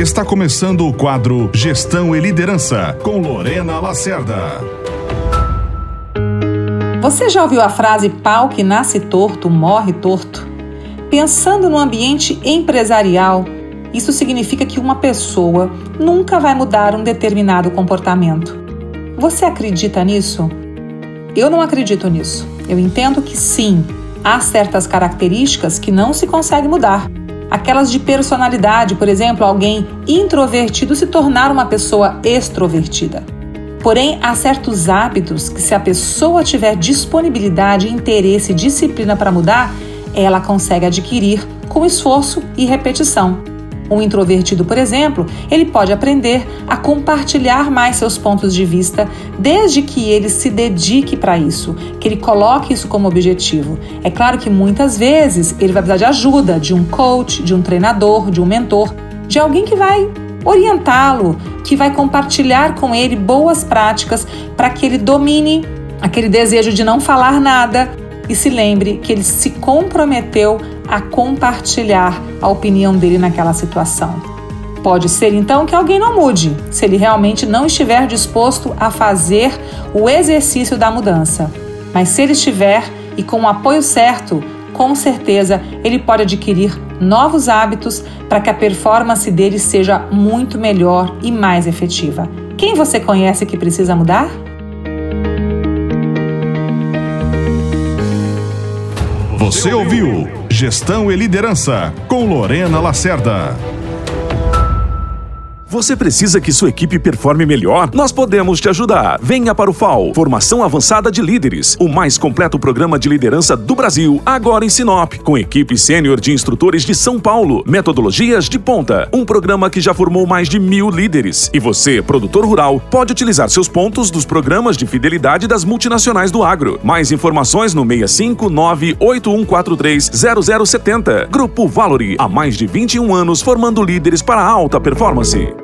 Está começando o quadro Gestão e Liderança com Lorena Lacerda. Você já ouviu a frase pau que nasce torto, morre torto? Pensando no ambiente empresarial, isso significa que uma pessoa nunca vai mudar um determinado comportamento. Você acredita nisso? Eu não acredito nisso. Eu entendo que sim, há certas características que não se consegue mudar aquelas de personalidade, por exemplo, alguém introvertido se tornar uma pessoa extrovertida. Porém, há certos hábitos que, se a pessoa tiver disponibilidade, interesse e disciplina para mudar, ela consegue adquirir com esforço e repetição. Um introvertido, por exemplo, ele pode aprender a compartilhar mais seus pontos de vista desde que ele se dedique para isso, que ele coloque isso como objetivo. É claro que muitas vezes ele vai precisar de ajuda de um coach, de um treinador, de um mentor, de alguém que vai orientá-lo, que vai compartilhar com ele boas práticas para que ele domine aquele desejo de não falar nada e se lembre que ele se comprometeu a compartilhar a opinião dele naquela situação. Pode ser então que alguém não mude, se ele realmente não estiver disposto a fazer o exercício da mudança. Mas se ele estiver e com o apoio certo, com certeza ele pode adquirir novos hábitos para que a performance dele seja muito melhor e mais efetiva. Quem você conhece que precisa mudar? Você ouviu Gestão e Liderança com Lorena Lacerda. Você precisa que sua equipe performe melhor? Nós podemos te ajudar. Venha para o FAO, Formação Avançada de Líderes, o mais completo programa de liderança do Brasil, agora em Sinop, com equipe sênior de instrutores de São Paulo, metodologias de ponta, um programa que já formou mais de mil líderes. E você, produtor rural, pode utilizar seus pontos dos programas de fidelidade das multinacionais do agro. Mais informações no 65981430070. Grupo Valori, há mais de 21 anos formando líderes para alta performance.